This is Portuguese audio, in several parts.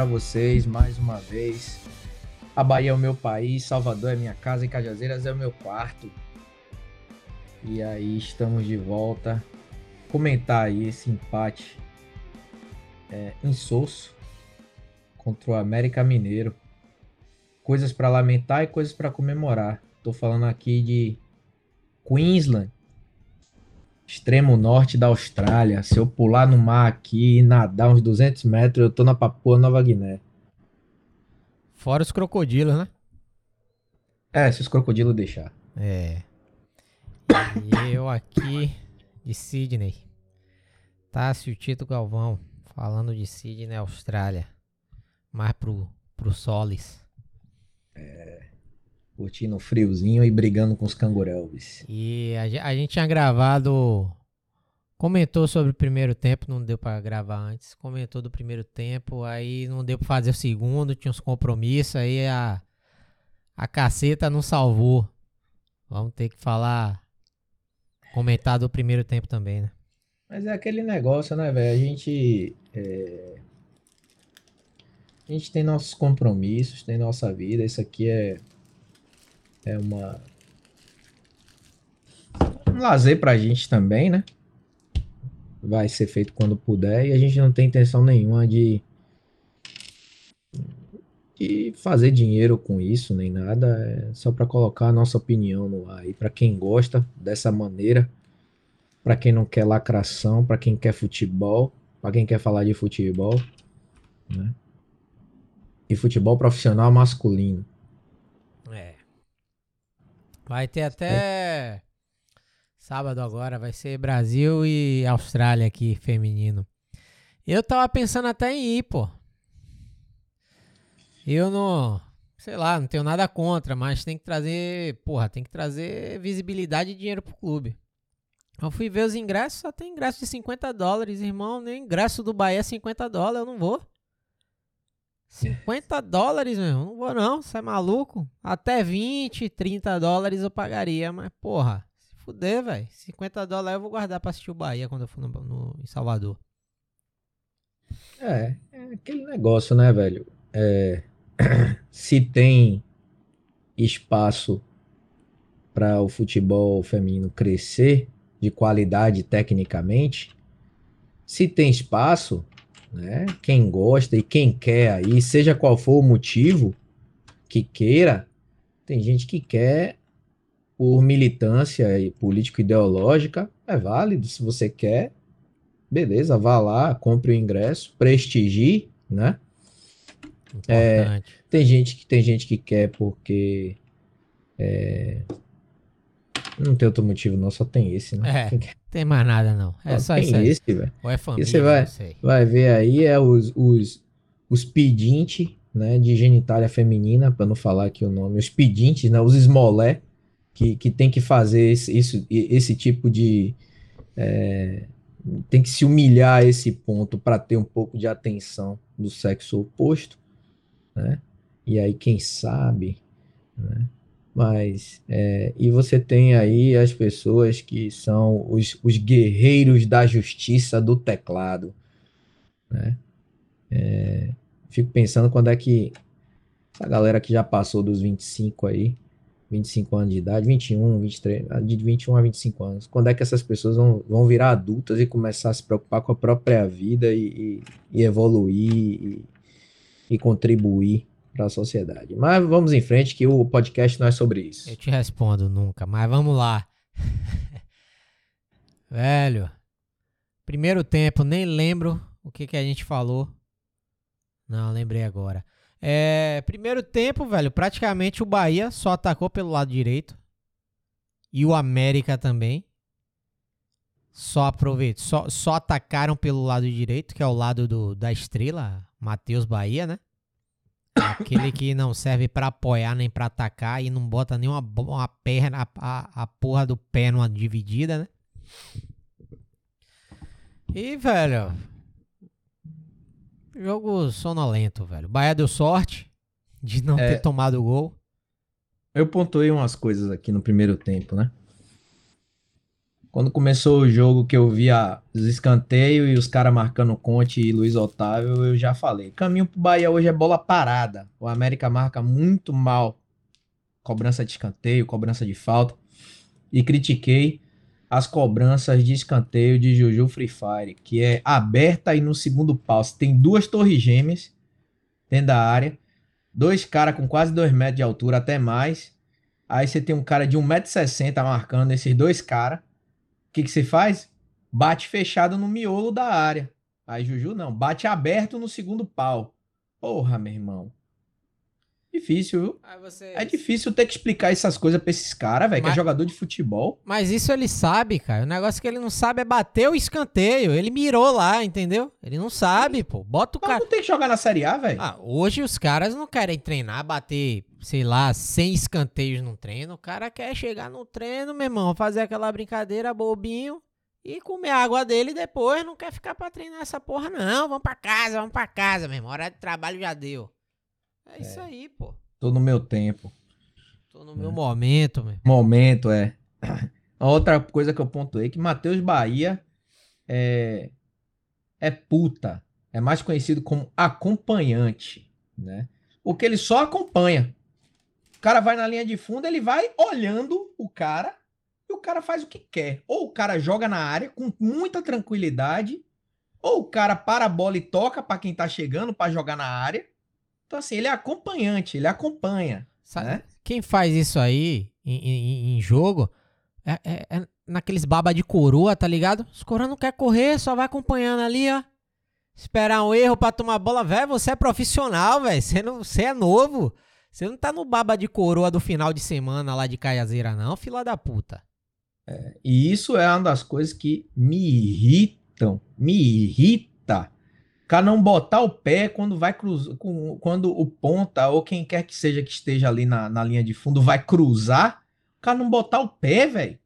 para vocês, mais uma vez. A Bahia é o meu país, Salvador é minha casa e Cajazeiras é o meu quarto. E aí estamos de volta. Comentar aí esse empate é, insosso contra o América Mineiro. Coisas para lamentar e coisas para comemorar. Tô falando aqui de Queensland extremo norte da Austrália. Se eu pular no mar aqui e nadar uns 200 metros, eu tô na Papua Nova Guiné. Fora os crocodilos, né? É, se os crocodilos deixar. É. E eu aqui de Sydney. Tássio Tito Galvão, falando de Sydney, Austrália. Mais pro, pro Solis. É curtindo o friozinho e brigando com os cangurelves. E a, a, gente tinha gravado. Comentou sobre o primeiro tempo, não deu para gravar antes. Comentou do primeiro tempo, aí não deu para fazer o segundo, tinha uns compromissos, aí a, a caceta não salvou. Vamos ter que falar. Comentar do primeiro tempo também, né? Mas é aquele negócio, né, velho? A gente. É... A gente tem nossos compromissos, tem nossa vida. Isso aqui é é uma um lazer pra gente também, né? Vai ser feito quando puder e a gente não tem intenção nenhuma de de fazer dinheiro com isso nem nada, é só para colocar a nossa opinião no ar. E para quem gosta dessa maneira, para quem não quer lacração, para quem quer futebol, para quem quer falar de futebol, né? E futebol profissional masculino. Vai ter até sábado agora, vai ser Brasil e Austrália aqui, feminino. Eu tava pensando até em ir, pô. Eu não, sei lá, não tenho nada contra, mas tem que trazer, porra, tem que trazer visibilidade e dinheiro pro clube. Eu fui ver os ingressos, só tem ingresso de 50 dólares, irmão. Nem ingresso do Bahia é 50 dólares, eu não vou. 50 dólares, meu. Não vou não, você é maluco? Até 20, 30 dólares eu pagaria, mas porra, se fuder, velho. 50 dólares eu vou guardar pra assistir o Bahia quando eu for no, no, em Salvador. É, é aquele negócio, né, velho? É, se tem espaço para o futebol feminino crescer de qualidade tecnicamente, se tem espaço, né? Quem gosta e quem quer aí, seja qual for o motivo que queira, tem gente que quer por militância e político-ideológica, é válido. Se você quer, beleza, vá lá, compre o ingresso, prestigie, né? É, tem gente que tem gente que quer porque é, não tem outro motivo, não, só tem esse, né? É, tem mais nada, não. É só, tem isso aí. esse, velho. Ou é família, você vai, vai ver aí é os, os, os pedintes, né, de genitália feminina, para não falar aqui o nome, os pedintes, né, os esmolé, que, que tem que fazer esse, isso, esse tipo de... É, tem que se humilhar a esse ponto para ter um pouco de atenção do sexo oposto, né? E aí, quem sabe, né? Mas, é, e você tem aí as pessoas que são os, os guerreiros da justiça do teclado, né? É, fico pensando quando é que essa galera que já passou dos 25 aí, 25 anos de idade, 21, 23, de 21 a 25 anos, quando é que essas pessoas vão, vão virar adultas e começar a se preocupar com a própria vida e, e, e evoluir e, e contribuir para a sociedade. Mas vamos em frente, que o podcast não é sobre isso. Eu te respondo nunca, mas vamos lá. Velho, primeiro tempo, nem lembro o que, que a gente falou. Não, lembrei agora. É, primeiro tempo, velho, praticamente o Bahia só atacou pelo lado direito. E o América também. Só aproveitou, só, só atacaram pelo lado direito, que é o lado do, da estrela, Matheus Bahia, né? Aquele que não serve para apoiar nem para atacar e não bota nenhuma uma perna, a, a, porra do pé numa dividida, né? E, velho. Jogo sonolento, velho. Bahia deu sorte de não é, ter tomado o gol. Eu pontuei umas coisas aqui no primeiro tempo, né? Quando começou o jogo que eu via os escanteios e os caras marcando Conte e Luiz Otávio, eu já falei. Caminho pro Bahia hoje é bola parada. O América marca muito mal. Cobrança de escanteio, cobrança de falta. E critiquei as cobranças de escanteio de Juju Free Fire, que é aberta e no segundo pau. Você tem duas torres gêmeas dentro da área, dois caras com quase dois metros de altura, até mais. Aí você tem um cara de 1,60m marcando esses dois caras. O que, que você faz? Bate fechado no miolo da área. Aí Juju não, bate aberto no segundo pau. Porra, meu irmão. Difícil, viu? É difícil ter que explicar essas coisas pra esses caras, velho, que é jogador de futebol. Mas isso ele sabe, cara. O negócio que ele não sabe é bater o escanteio. Ele mirou lá, entendeu? Ele não sabe, pô. Bota o Mas cara. não tem que jogar na Série A, velho. Ah, hoje os caras não querem treinar, bater, sei lá, 100 escanteios no treino. O cara quer chegar no treino, meu irmão, fazer aquela brincadeira bobinho e comer a água dele depois. Não quer ficar pra treinar essa porra, não. Vamos pra casa, vamos pra casa, meu irmão. Hora de trabalho já deu. É, é isso aí, pô. Tô no meu tempo. Tô no meu momento, meu. Momento, é. Outra coisa que eu pontuei é que Matheus Bahia é, é puta. É mais conhecido como acompanhante, né? Porque ele só acompanha. O cara vai na linha de fundo, ele vai olhando o cara e o cara faz o que quer. Ou o cara joga na área com muita tranquilidade, ou o cara para a bola e toca para quem tá chegando para jogar na área, então, assim, ele é acompanhante, ele acompanha. Sabe, né? Quem faz isso aí em, em, em jogo é, é, é, naqueles baba de coroa, tá ligado? Os coroa não quer correr, só vai acompanhando ali, ó. Esperar um erro pra tomar bola. Velho, você é profissional, velho. Você, não, você é novo. Você não tá no baba de coroa do final de semana lá de Caiazeira, não, fila da puta. É, e isso é uma das coisas que me irritam. Me irrita cara não botar o pé quando vai cruzar, quando o ponta ou quem quer que seja que esteja ali na, na linha de fundo vai cruzar, o cara não botar o pé, velho.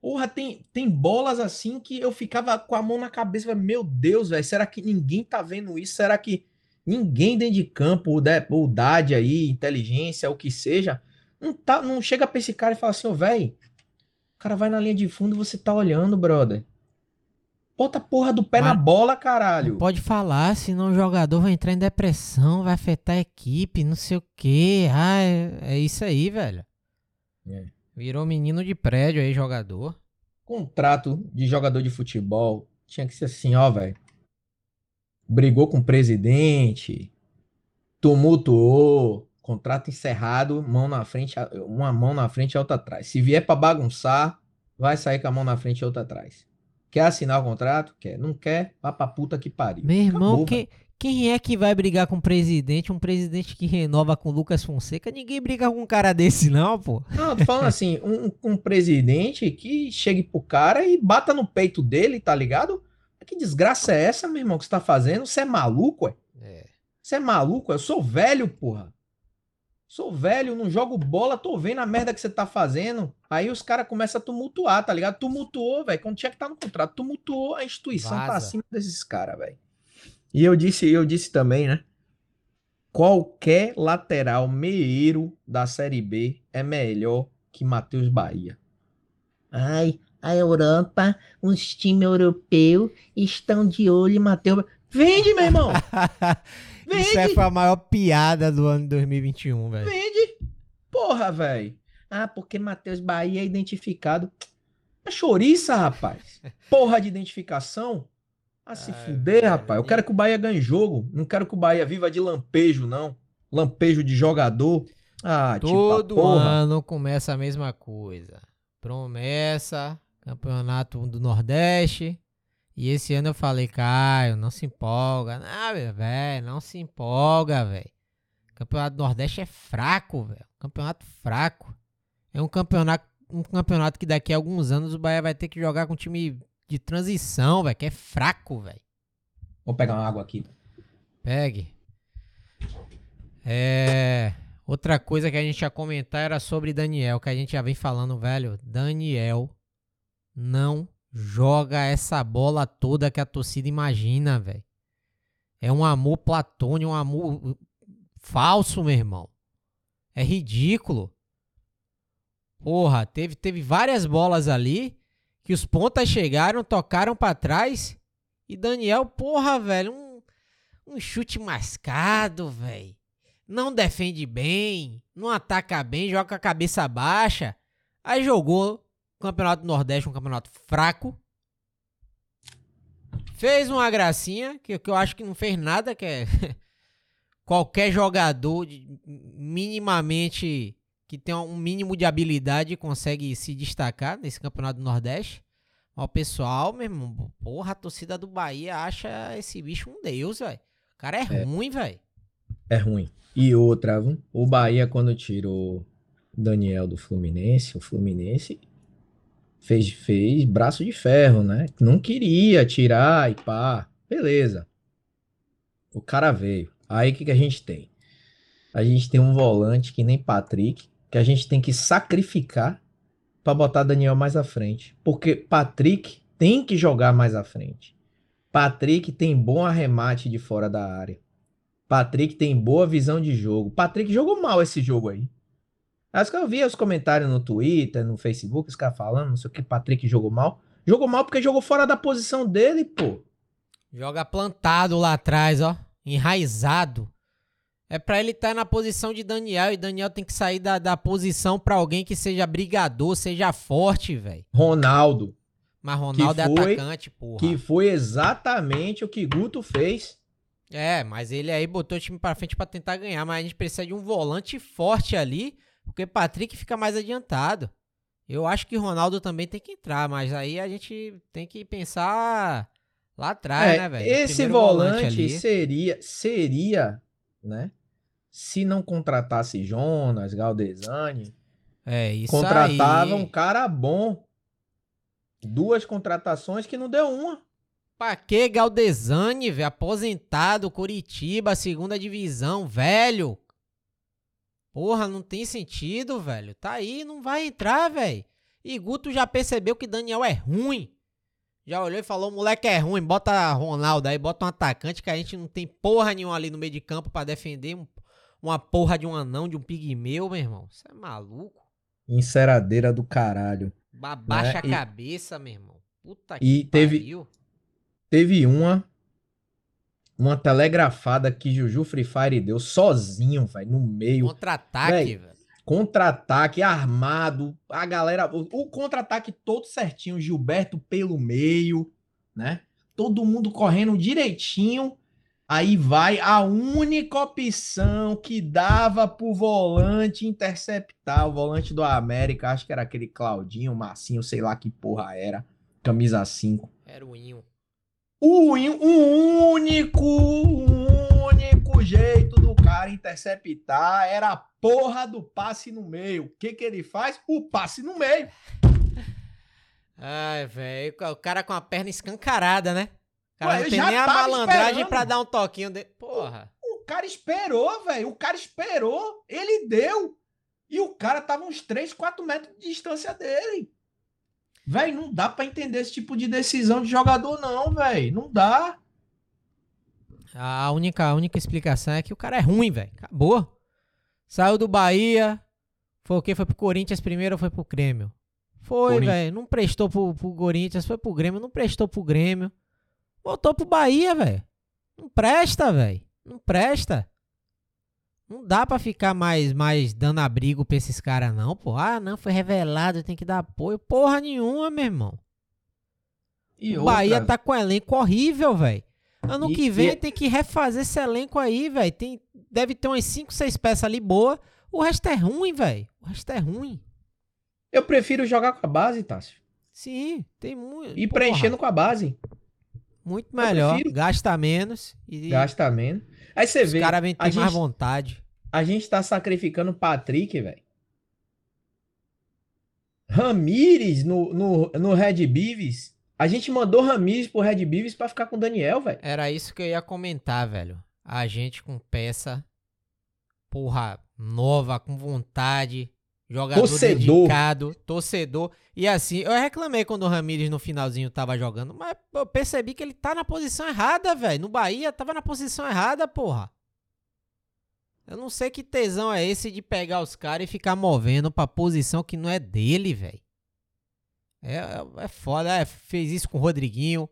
Porra, tem, tem bolas assim que eu ficava com a mão na cabeça, meu Deus, velho, será que ninguém tá vendo isso? Será que ninguém dentro de campo, o Dade aí, inteligência, o que seja, não, tá, não chega pra esse cara e fala assim, ô, oh, velho, o cara vai na linha de fundo e você tá olhando, brother. Bota a porra do pé Mas na bola, caralho. Pode falar, senão o jogador vai entrar em depressão, vai afetar a equipe, não sei o quê. Ah, é, é isso aí, velho. É. Virou menino de prédio aí, jogador. Contrato de jogador de futebol tinha que ser assim, ó, velho. Brigou com o presidente, tumultuou, contrato encerrado, mão na frente, uma mão na frente e outra atrás. Se vier para bagunçar, vai sair com a mão na frente e outra atrás. Quer assinar o contrato? Quer. Não quer? Vá pra puta que pariu. Meu irmão, Acabou, quem, quem é que vai brigar com o presidente? Um presidente que renova com o Lucas Fonseca? Ninguém briga com um cara desse, não, pô. Não, tô falando assim, um, um presidente que chegue pro cara e bata no peito dele, tá ligado? Que desgraça é essa, meu irmão, que você tá fazendo? Você é maluco, ué? É. Você é maluco? Eu sou velho, porra. Sou velho, não jogo bola, tô vendo a merda que você tá fazendo. Aí os caras começam a tumultuar, tá ligado? Tumultuou, velho. Quando tinha que estar tá no contrato, tumultuou a instituição Vaza. pra cima desses caras, velho. E eu disse, eu disse também, né? Qualquer lateral meieiro da Série B é melhor que Matheus Bahia. Ai, a Europa, os times europeus estão de olho em Matheus. Vende, meu irmão! Vende. Isso aí foi a maior piada do ano de 2021, velho. Vende. Porra, velho. Ah, porque Matheus Bahia é identificado. É chouriça, rapaz. Porra de identificação. Ah, se Ai, fuder, velho. rapaz. Eu quero que o Bahia ganhe jogo. Não quero que o Bahia viva de lampejo, não. Lampejo de jogador. Ah, tipo, Todo tipo, ano começa a mesma coisa. Promessa, campeonato do Nordeste, e esse ano eu falei, Caio, não se empolga. Não, velho, não se empolga, velho. Campeonato do Nordeste é fraco, velho. Campeonato fraco. É um campeonato, um campeonato que daqui a alguns anos o Bahia vai ter que jogar com um time de transição, velho, que é fraco, velho. Vou pegar uma água aqui. Pegue. É. Outra coisa que a gente ia comentar era sobre Daniel, que a gente já vem falando, velho. Daniel não joga essa bola toda que a torcida imagina, velho. É um amor platônico, um amor falso, meu irmão. É ridículo. Porra, teve, teve várias bolas ali que os pontas chegaram, tocaram pra trás e Daniel, porra, velho, um, um chute mascado, velho. Não defende bem, não ataca bem, joga com a cabeça baixa. Aí jogou o Campeonato do Nordeste, um campeonato fraco. Fez uma gracinha, que, que eu acho que não fez nada, que é qualquer jogador minimamente que tem um mínimo de habilidade consegue se destacar nesse campeonato do Nordeste. O pessoal, meu irmão, porra, a torcida do Bahia acha esse bicho um deus, velho. O cara é, ruim, velho. É ruim. E outra, o Bahia, quando tirou Daniel do Fluminense, o Fluminense fez, fez braço de ferro, né? Não queria tirar e pá. Beleza. O cara veio. Aí o que, que a gente tem? A gente tem um volante que nem Patrick, que a gente tem que sacrificar para botar Daniel mais à frente. Porque Patrick tem que jogar mais à frente. Patrick tem bom arremate de fora da área. Patrick tem boa visão de jogo. Patrick jogou mal esse jogo aí. Acho que eu vi os comentários no Twitter, no Facebook, os caras falando, não sei o que, Patrick jogou mal. Jogou mal porque jogou fora da posição dele, pô. Joga plantado lá atrás, ó. Enraizado. É pra ele estar na posição de Daniel. E Daniel tem que sair da, da posição pra alguém que seja brigador, seja forte, velho. Ronaldo, Mas Ronaldo é foi- atacante, porra. que foi exatamente o que Guto fez. É, mas ele aí botou o time pra frente pra tentar ganhar. Mas a gente precisa de um volante forte ali. Porque Patrick fica mais adiantado. Eu acho que Ronaldo também tem que entrar. Mas aí a gente tem que pensar lá atrás, É, né, velho? Esse volante ali. seria, seria, né? Se não contratasse Jonas, Galdesani, É, isso contratava aí. um cara bom. Duas contratações que não deu uma. Pra que Galdesani, velho? Aposentado, Curitiba, segunda divisão, velho. Porra, não tem sentido, velho. Tá aí, não vai entrar, velho. E Guto já percebeu que Daniel é ruim. Já olhou e falou: moleque é ruim, bota Ronaldo aí, bota um atacante que a gente não tem porra nenhuma ali no meio de campo pra defender um- uma porra de um anão, de um pigmeu, meu irmão. Você é maluco? Enceradeira do caralho. Abaixa Né? E- a cabeça, meu irmão. Puta E que teve- pariu. Teve uma. Uma telegrafada que Juju Free Fire deu sozinho, velho, no meio. Contra-ataque, velho. Contra-ataque armado. A galera. O, o contra-ataque todo certinho. Gilberto pelo meio, né? Todo mundo correndo direitinho. Aí vai a única opção que dava pro volante interceptar. O volante do América, acho que era aquele Claudinho, Massinho, sei lá que porra era. Camisa 5. Era o Inho. O, o único, o único jeito do cara interceptar era a porra do passe no meio. O que que ele faz? O passe no meio. Ai, velho. O cara com a perna escancarada, né? O cara Ué, não tem nem a malandragem esperando. pra dar um toquinho de... Porra. O cara esperou, velho. O cara esperou. Ele deu. E o cara tava uns 3, 4 metros de distância dele. Velho, não dá pra entender esse tipo de decisão de jogador, não, velho. Não dá. A única, a única explicação é que o cara é ruim, velho. Acabou. Saiu do Bahia. Foi o quê? Foi pro Corinthians primeiro ou foi pro Grêmio? Foi, velho. Não prestou pro, pro Corinthians, foi pro Grêmio. Não prestou pro Grêmio. Voltou pro Bahia, velho. Não presta, velho. Não presta. Não dá pra ficar mais, mais dando abrigo pra esses caras, não, pô. Ah, não, foi revelado, tem que dar apoio. Porra nenhuma, meu irmão. E o outra, Bahia tá com um elenco horrível, velho. Ano E- que vem e- tem que refazer esse elenco aí, velho. Tem deve ter umas 5, 6 peças ali boa. O resto é ruim, velho. O resto é ruim. Eu prefiro jogar com a base, Tássio. Sim, tem muito. E preenchendo com a base. muito melhor, gasta menos e Gasta menos. Aí você os vê, caras vêm ter a mais gente- vontade. a gente tá sacrificando o Patrick, velho. Ramires no, no, no Red Beavis. A gente mandou Ramires pro Red Beavis pra ficar com o Daniel, velho. Era isso que eu ia comentar, velho. A gente com peça, porra, nova, com vontade, jogador Torcedor. dedicado, torcedor. E assim, eu reclamei quando o Ramires no finalzinho tava jogando, mas eu percebi que ele tá na posição errada, velho. No Bahia tava na posição errada, porra. Eu não sei que tesão é esse de pegar os caras e ficar movendo pra posição que não é dele, velho. É, é foda, é, fez isso com o Rodriguinho.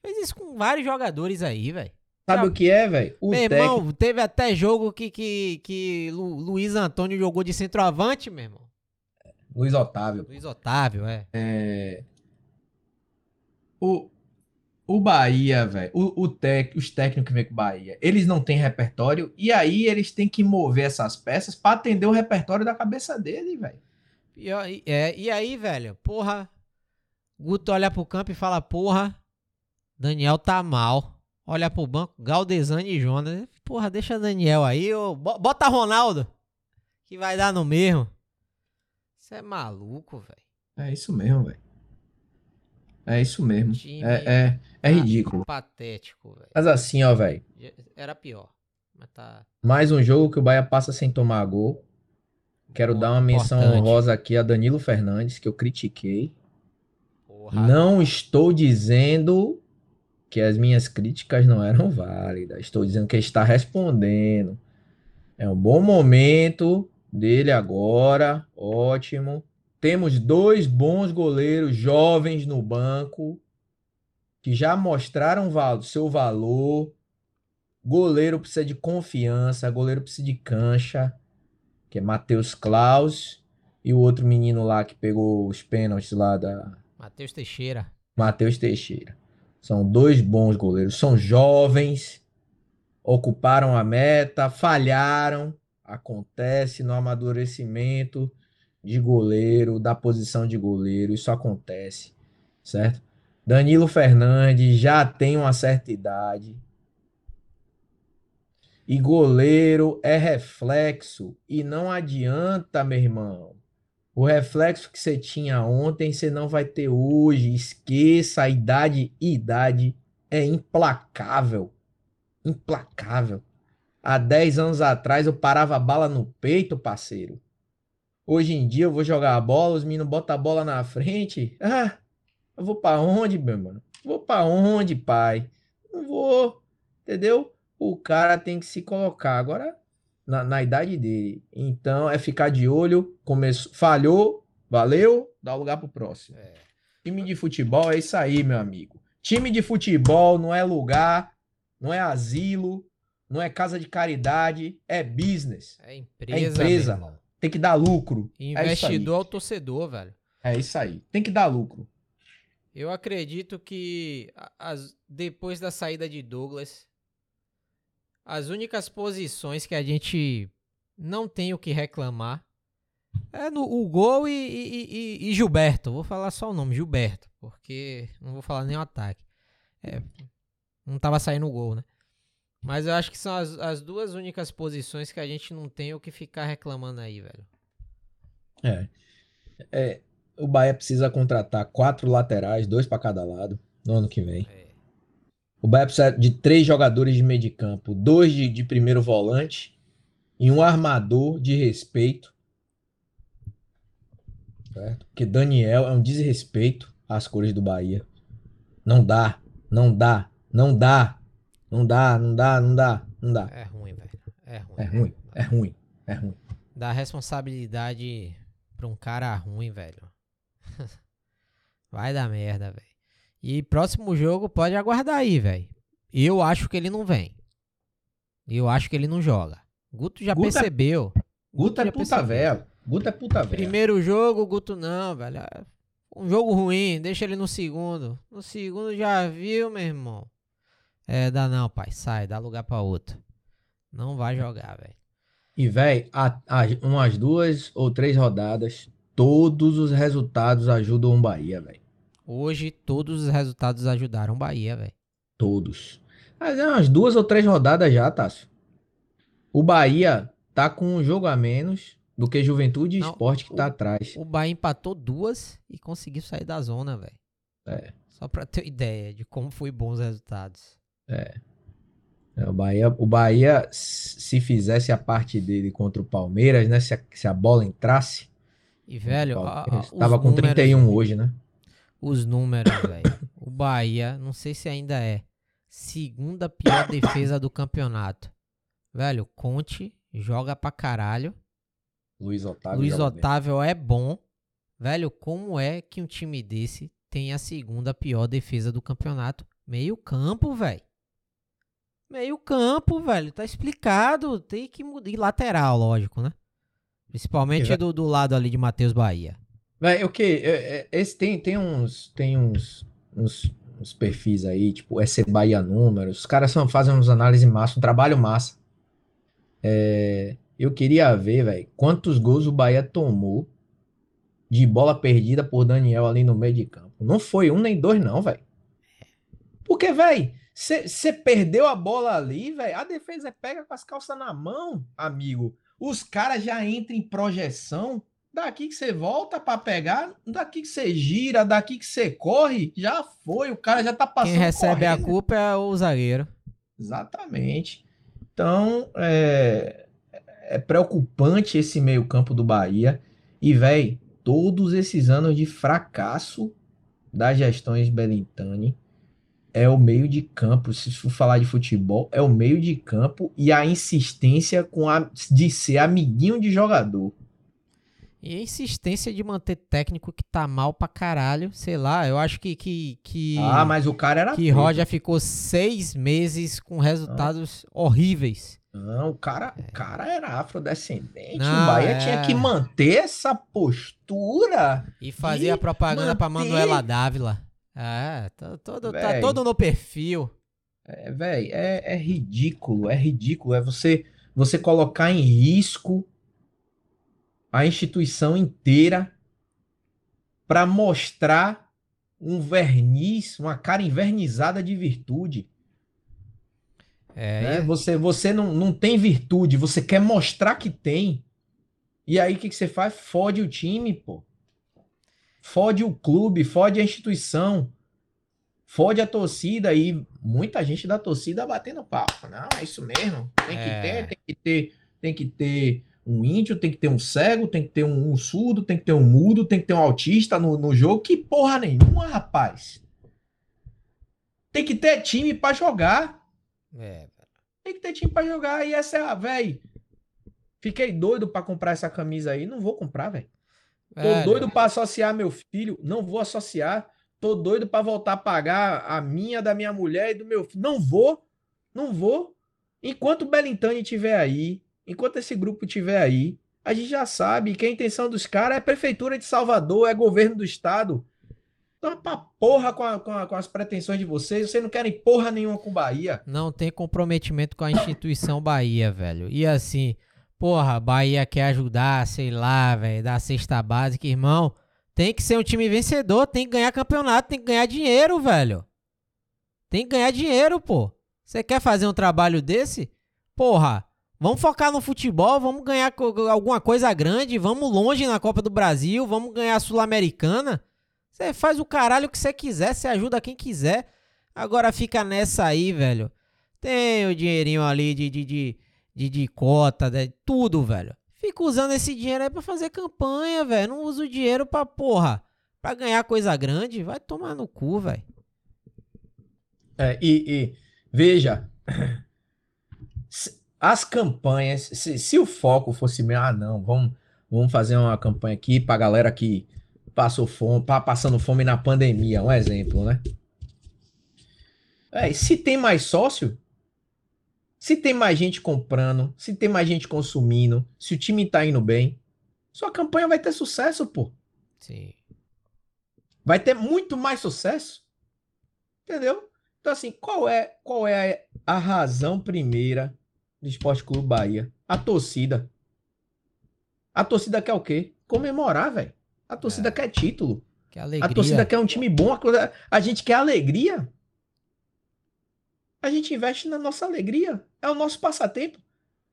Fez isso com vários jogadores aí, velho. Sabe o que é, velho? Meu técnico. irmão, teve até jogo que, que, que Lu- Luiz Antônio jogou de centroavante, meu irmão. Luiz Otávio. Luiz Otávio, é. É, O, o Bahia, velho, o, o tec, os técnicos que vêm com o Bahia, eles não têm repertório e aí eles têm que mover essas peças pra atender o repertório da cabeça dele, velho. E, e- é, e aí, velho, porra. Guto olha pro campo e fala, porra, Daniel tá mal. Olha pro banco, Galdesani e Jonas. Porra, deixa Daniel aí, bo- bota Ronaldo. Que vai dar no mesmo. Você é maluco, velho. É isso mesmo, velho. É isso mesmo. É, é, é tá ridículo. Patético, velho. Mas assim, ó, velho. Era pior. Mas tá. Mais um jogo que o Bahia passa sem tomar gol. Quero Ponto dar uma menção importante. honrosa aqui a Danilo Fernandes, que eu critiquei. Porra. Não estou dizendo que as minhas críticas não eram válidas. Estou dizendo que ele está respondendo. É um bom momento dele agora. Ótimo. Temos dois bons goleiros jovens no banco que já mostraram seu valor. Goleiro precisa de confiança, goleiro precisa de cancha, que é Matheus Klaus e o outro menino lá que pegou os pênaltis lá da Matheus Teixeira. Matheus Teixeira. São dois bons goleiros, são jovens, ocuparam a meta, falharam. Acontece no amadurecimento de goleiro, da posição de goleiro, isso acontece, certo? Danilo Fernandes já tem uma certa idade. E goleiro é reflexo. E não adianta, meu irmão. O reflexo que você tinha ontem, você não vai ter hoje. Esqueça, a idade, idade é implacável. Implacável. Há 10 anos atrás eu parava a bala no peito, parceiro. Hoje em dia eu vou jogar a bola, os meninos botam a bola na frente. Ah, eu vou pra onde, meu mano? Vou pra onde, pai? Não vou, entendeu? O cara tem que se colocar agora na, na idade dele. Então é ficar de olho. Começou, falhou, valeu, dá o lugar pro próximo. É. Time de futebol é isso aí, meu amigo. Time de futebol não é lugar, não é asilo, não é casa de caridade, é business. É empresa. empresa. meu irmão. Tem que dar lucro. É. Investidor ao torcedor, velho. É isso aí. Tem que dar lucro. Eu acredito que as- depois da saída de Douglas, as únicas posições que a gente não tem o que reclamar é no o gol e, e- e- e Gilberto. Vou falar só o nome, Gilberto, porque não vou falar nem o ataque. É, não tava saindo o gol, né? Mas eu acho que são as, as duas únicas posições que a gente não tem o que ficar reclamando aí, velho. É. É, o Bahia precisa contratar quatro laterais, dois para cada lado, no ano que vem. É. O Bahia precisa de três jogadores de meio de campo, dois de, de primeiro volante e um armador de respeito. Certo? Porque Daniel é um desrespeito às cores do Bahia. Não dá, não dá, não dá, não dá, não dá, não dá, não dá. É ruim, velho. É ruim. É ruim, é ruim, é ruim. Dar responsabilidade pra um cara ruim, velho. Vai dar merda, velho. E próximo jogo pode aguardar aí, velho. Eu acho que ele não vem. Eu acho que ele não joga. Guto já Guto é- percebeu. Guto é puta velho. Guto é puta velho. Primeiro jogo, Guto não, velho. É Um jogo ruim, deixa ele no segundo. No segundo já viu, meu irmão. É, dá não, pai. Sai, dá lugar pra outro. Não vai jogar, velho. E, velho, umas duas ou três rodadas, todos os resultados ajudam o Bahia, velho. Hoje todos os resultados ajudaram o Bahia, velho. Todos. Mas é umas duas ou três rodadas já, Tássio. O Bahia tá com um jogo a menos do que Juventude e Não, Esporte que tá o- atrás. O Bahia empatou duas e conseguiu sair da zona, velho. É. Só pra ter ideia de como foi bons resultados. É, o Bahia, o Bahia, se fizesse a parte dele contra o Palmeiras, né? Se a, se a bola entrasse, E, velho, a- a- Palmeiras, os tava com números, 31 hoje, né? Os números, velho. O Bahia, não sei se ainda é, segunda pior defesa do campeonato. Velho, Conte joga pra caralho. Luiz Otávio. Luiz joga bem. Otávio é bom, Velho, como é que um time desse tem a segunda pior defesa do campeonato? Meio campo, velho. Meio campo, velho. Tá explicado. Tem que mudar. E lateral, lógico, né? Principalmente do, do lado ali de Matheus Bahia. Véi, o que? Esse tem, tem uns. Tem uns, uns, uns perfis aí, tipo, SC Bahia Números. Os caras são, fazem uns análises massa, um trabalho massa. É, eu queria ver, velho, quantos gols o Bahia tomou de bola perdida por Daniel ali no meio de campo. Não foi um nem dois, não, velho. Porque, velho, você perdeu a bola ali, velho. A defesa pega com as calças na mão, amigo. Os caras já entram em projeção. Daqui que você volta para pegar, daqui que você gira, daqui que você corre, já foi. O cara já tá passando. Quem recebe correndo. a culpa é o zagueiro. Exatamente. Então, é, é preocupante esse meio-campo do Bahia. E, velho, todos esses anos de fracasso das gestões Belintani é o meio de campo. Se for falar de futebol, é o meio de campo e a insistência com a, de ser amiguinho de jogador. E a insistência de manter técnico que tá mal pra caralho, sei lá, eu acho que. que, que Ah, mas o cara era. que preto. Roger ficou seis meses com resultados horríveis. Não, o cara, o cara era afrodescendente. Não, o Bahia é. tinha que manter essa postura. E fazia E propaganda pra manter- Manuela Dávila. É, tá todo, tá todo no perfil. É, velho, é, é ridículo, é ridículo. É você, você colocar em risco a instituição inteira para mostrar um verniz, uma cara invernizada de virtude. É, né? e- Você, você não, não tem virtude, você quer mostrar que tem. E aí o que, que você faz? Fode o time, pô. Fode o clube, fode a instituição, fode a torcida e muita gente da torcida batendo papo. Não, é isso mesmo. Tem que É. ter, tem que ter, tem que ter um índio, tem que ter um cego, tem que ter um, um surdo, tem que ter um mudo, tem que ter um autista no, no jogo. Que porra nenhuma, rapaz. Tem que ter time pra jogar. é, Tem que ter time pra jogar. E essa é a, véi. Fiquei doido pra comprar essa camisa aí. Não vou comprar, velho. Tô velho, doido pra associar meu filho. Não vou associar. Tô doido pra voltar a pagar a minha, da minha mulher e do meu filho. Não vou. Não vou. Enquanto o Belintani estiver aí, enquanto esse grupo estiver aí, a gente já sabe que a intenção dos caras é prefeitura de Salvador, é governo do estado. Então, pra porra com, a- com a- com as pretensões de vocês. Vocês não querem porra nenhuma com Bahia. Não tem comprometimento com a instituição Bahia, velho. E assim, porra, Bahia quer ajudar, sei lá, velho, da cesta básica, irmão. Tem que ser um time vencedor, tem que ganhar campeonato, tem que ganhar dinheiro, velho. Tem que ganhar dinheiro, pô. Você quer fazer um trabalho desse? Porra, vamos focar no futebol, vamos ganhar alguma coisa grande, vamos longe na Copa do Brasil, vamos ganhar a Sul-Americana. Você faz o caralho que você quiser, você ajuda quem quiser. Agora fica nessa aí, velho. Tem o dinheirinho ali de, de, de, de, de cota, de tudo, velho. Fica usando esse dinheiro aí pra fazer campanha, velho. Não usa o dinheiro pra, porra, pra ganhar coisa grande. Vai tomar no cu, velho. É, e, e veja, as campanhas, se, se o foco fosse meu, ah, não, vamos, vamos fazer uma campanha aqui pra galera que passou fome, passando fome na pandemia, um exemplo, né? É, se tem mais sócio, se tem mais gente comprando, se tem mais gente consumindo, se o time tá indo bem, sua campanha vai ter sucesso, pô. Sim. vai ter muito mais sucesso. Entendeu? Então, assim, qual é, qual é a razão primeira do Esporte Clube Bahia? A torcida. A torcida quer o quê? Comemorar, velho. A torcida É. quer título. Que alegria. A torcida quer um time bom. A, a gente quer alegria. A gente investe na nossa alegria. É o nosso passatempo.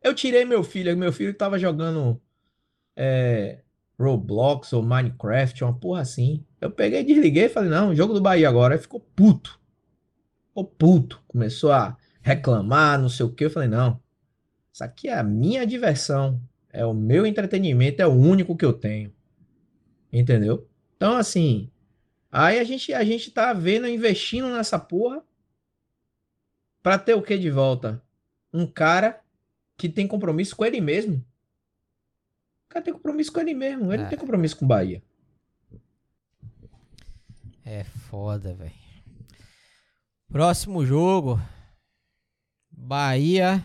Eu tirei meu filho. Meu filho tava jogando é, Roblox ou Minecraft, uma porra assim. Eu peguei, desliguei e falei, não, jogo do Bahia agora. Aí ficou puto. Ficou puto. Começou a reclamar, não sei o que. Eu falei, não. Isso aqui é a minha diversão. É o meu entretenimento, é o único que eu tenho. Entendeu? Então, assim, aí a gente, a gente tá vendo, investindo nessa porra pra ter o que de volta? Um cara que tem compromisso com ele mesmo. O cara tem compromisso com ele mesmo, ele não É. tem compromisso com o Bahia. É foda, velho. Próximo jogo. Bahia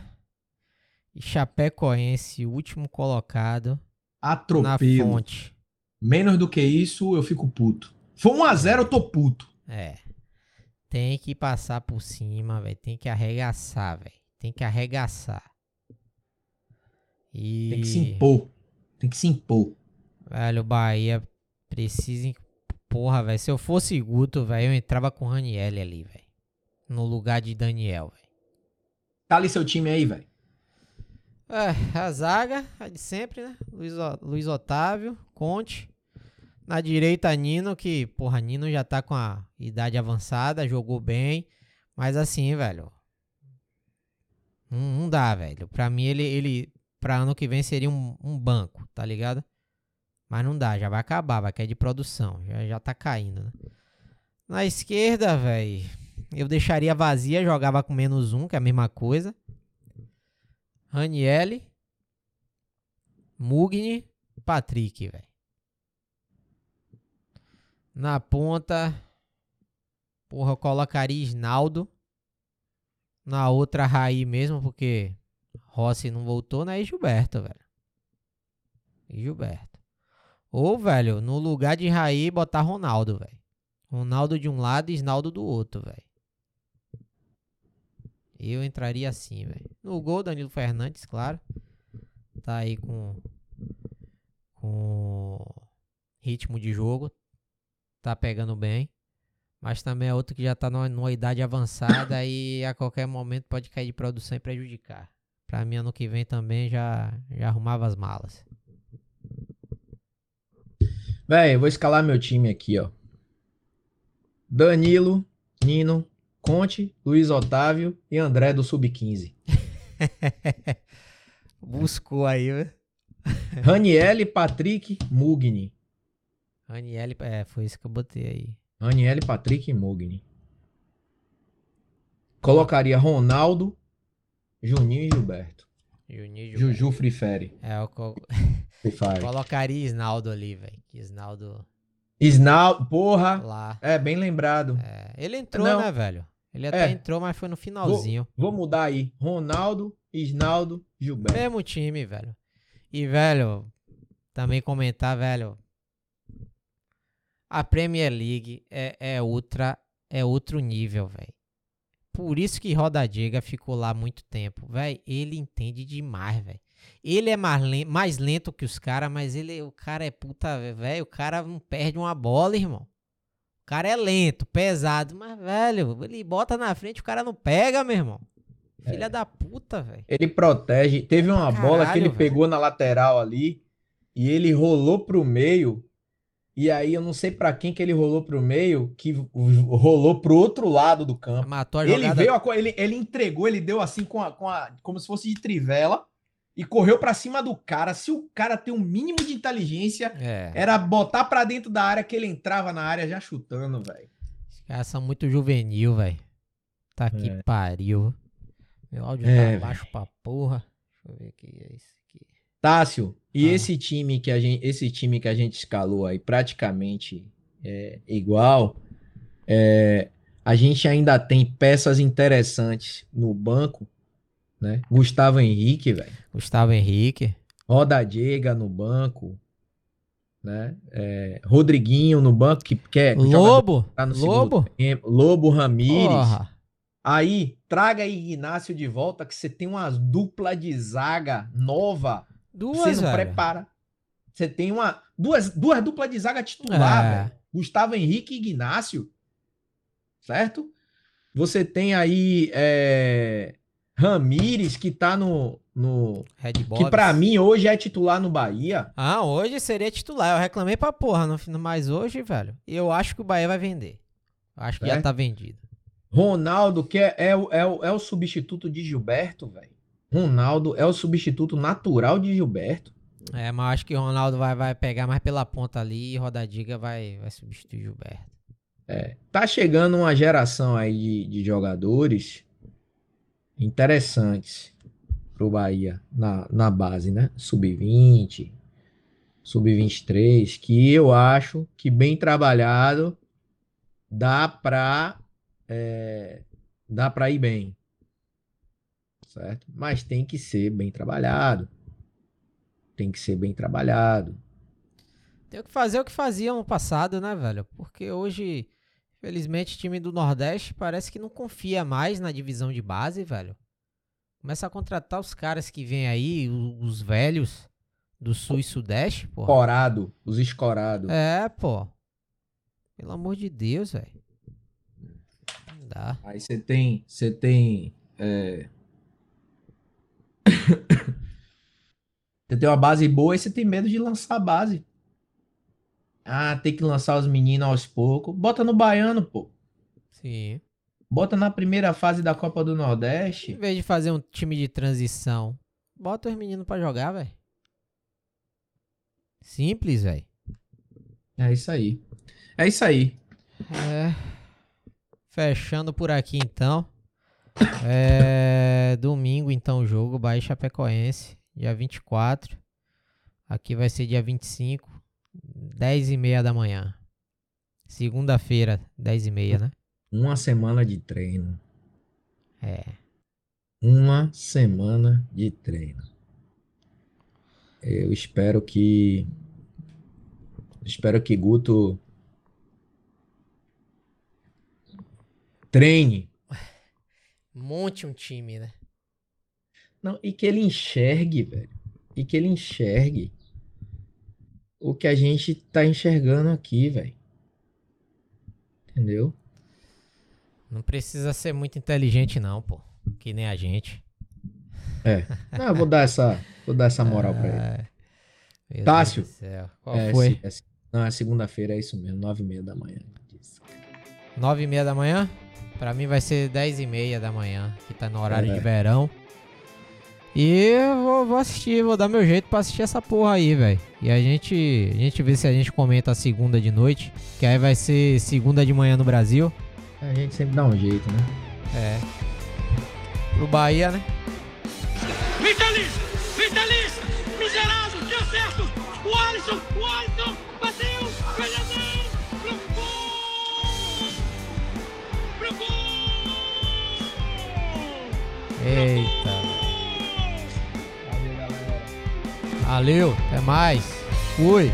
e Chapecoense, último colocado na Atropelo. fonte. Menos do que isso, eu fico puto. Foi 1x0, eu tô puto. É. Tem que passar por cima, velho. Tem que arregaçar, velho. Tem que arregaçar. E. Tem que se impor. Tem que se impor. Velho, o Bahia precisa. Porra, velho. Se eu fosse Guto, velho, eu entrava com o Raniel ali, velho. No lugar de Daniel, velho. Tá ali seu time aí, velho. É, a zaga, a de sempre, né? Luiz, Luiz Otávio, Conte. Na direita, Nino, que, porra, Nino já tá com a idade avançada, jogou bem. Mas assim, velho. Não, não dá, velho. Pra mim, ele, ele pra ano que vem seria um, um banco, tá ligado? Mas não dá, já vai acabar, vai cair de produção. Já, já tá caindo, né? Na esquerda, velho, eu deixaria vazia, jogava com menos um, que é a mesma coisa. Raniele, Mugni, Patrick, velho. Na ponta, porra, eu colocaria Isnaldo. Na outra, Raí mesmo, porque Rossi não voltou, né? E Gilberto, velho. E Gilberto. Ou, velho, no lugar de Raí, botar Ronaldo, velho. Ronaldo de um lado e Isnaldo do outro, velho. Eu entraria assim, velho. No gol, Danilo Fernandes, claro. Tá aí com. Com. Ritmo de jogo. Tá pegando bem. Mas também é outro que já tá numa, numa idade avançada e a qualquer momento pode cair de produção e prejudicar. Pra mim, ano que vem também já, já arrumava as malas. Véi, eu vou escalar meu time aqui, ó. Danilo, Nino, Conte, Luiz Otávio e André do Sub-15. Buscou aí, velho. Raniele, Patrick, Mugni. Raniel, é, foi isso que eu botei aí. Raniele, Patrick e Mugni. Colocaria Ronaldo, Juninho e Gilberto. Juninho Juju Free Fire. É, eu co- Free Fire. colocaria Isnaldo ali, velho. Isnaldo Isnaldo, porra. lá. É, bem lembrado. É, ele entrou, Não. né, velho? Ele até É. entrou, mas foi no finalzinho. Vou mudar aí. Ronaldo, Isnaldo, Gilberto. Mesmo time, velho. E, velho, também comentar, velho. A Premier League é, é outra, é outro nível, velho. Por isso que Roda Diga ficou lá muito tempo, velho. Ele entende demais, velho. Ele é mais, len- mais lento que os caras, mas ele, o cara é puta, velho. O cara não perde uma bola, irmão. O cara é lento, pesado, mas, velho, ele bota na frente, o cara não pega, meu irmão. Filha da puta, velho. Ele protege. Teve uma Pra bola que caralho, ele velho. pegou na lateral ali e ele rolou pro meio. E aí eu não sei pra quem que ele rolou pro meio, que rolou pro outro lado do campo. Matou a Ele jogada. veio, a ele, ele entregou, ele deu assim com a, com a, como se fosse de trivela e correu pra cima do cara. Se o cara tem um mínimo de inteligência, É. era botar pra dentro da área que ele entrava na área já chutando, velho. Os caras são muito juvenil, velho. Tá que É. pariu. Meu áudio É, tá baixo pra porra. Deixa eu ver o que é isso aqui. Tássio, e Ah. esse time que a gente, esse time que a gente escalou aí, praticamente é, igual, é, a gente ainda tem peças interessantes no banco, né? Gustavo Henrique, velho. Gustavo Henrique. Roda Diega no banco, né? É, Rodriguinho no banco, que quer Lobo. tá Lobo. Lobo Ramires. Porra. Aí, traga aí Ignácio de volta, que você tem uma dupla de zaga nova. Duas, Você não velho. prepara. Você tem uma duas, duas duplas de zaga titular, É. velho. Gustavo Henrique e Ignácio. Certo? Você tem aí é, Ramires, que tá no. no que pra mim hoje é titular no Bahia. Ah, hoje seria titular. Eu reclamei pra porra, no mas hoje, velho, eu acho que o Bahia vai vender. Acho que já É? tá vendido. Ronaldo, que é, é, o- é, o, é o substituto de Gilberto, velho. Ronaldo é o substituto natural de Gilberto. É, mas acho que o Ronaldo vai, vai pegar mais pela ponta ali e Rodadiga vai, vai substituir o Gilberto. Tá chegando uma geração aí de, de jogadores interessantes pro Bahia na, na base, né? Sub-20, sub-23, que eu acho que bem trabalhado dá pra, é, dá pra ir bem. Certo? Mas tem que ser bem trabalhado. Tem que ser bem trabalhado. Tem que fazer o que fazia no passado, né, velho? Porque hoje, infelizmente, o time do Nordeste parece que não confia mais na divisão de base, velho. Começa a contratar os caras que vêm aí, os velhos do Sul e Sudeste, pô. Escorado, os escorados. É, pô. Pelo amor de Deus, velho. Não dá. Aí você tem, você tem, é... você tem uma base boa e você tem medo de lançar a base. Ah, tem que lançar os meninos aos poucos. Bota no baiano, pô. Sim. Bota na primeira fase da Copa do Em Nordeste. vez de fazer um time de transição, bota os meninos pra jogar, velho. Simples, velho. É isso aí. É isso aí. É. Fechando por aqui então. É. Domingo, então, o jogo. Bahia e Chapecoense. Dia 24. Aqui vai ser dia 25. 10 e meia da manhã. Segunda-feira, 10 e meia, né? Uma semana de treino. É. Uma semana de treino. Eu espero que. Espero que Guto treine. Monte um time, né? Não, e que ele enxergue, velho. E que ele enxergue o que a gente tá enxergando aqui, velho. Entendeu? Não precisa ser muito inteligente, não, pô. Que nem a gente. Não, eu vou dar essa, vou dar essa moral pra ele. É. Tássio. Qual É, foi? é se- não, é segunda-feira, é isso mesmo, nove e meia da manhã. Nove e meia da manhã? Pra mim vai ser dez e meia da manhã, que tá no horário É. de verão. E eu vou, vou assistir, vou dar meu jeito pra assistir essa porra aí, velho. E a gente, a gente vê se a gente comenta a segunda de noite, que aí vai ser segunda de manhã no Brasil. A gente sempre dá um jeito, né? É. Pro Bahia, né? Infeliz! Infeliz! Miserável! Deu certo! O Alisson! O Alisson! Bateu! Fernandão! Pro gol! Pro gol! Eita. Valeu, até mais. Fui.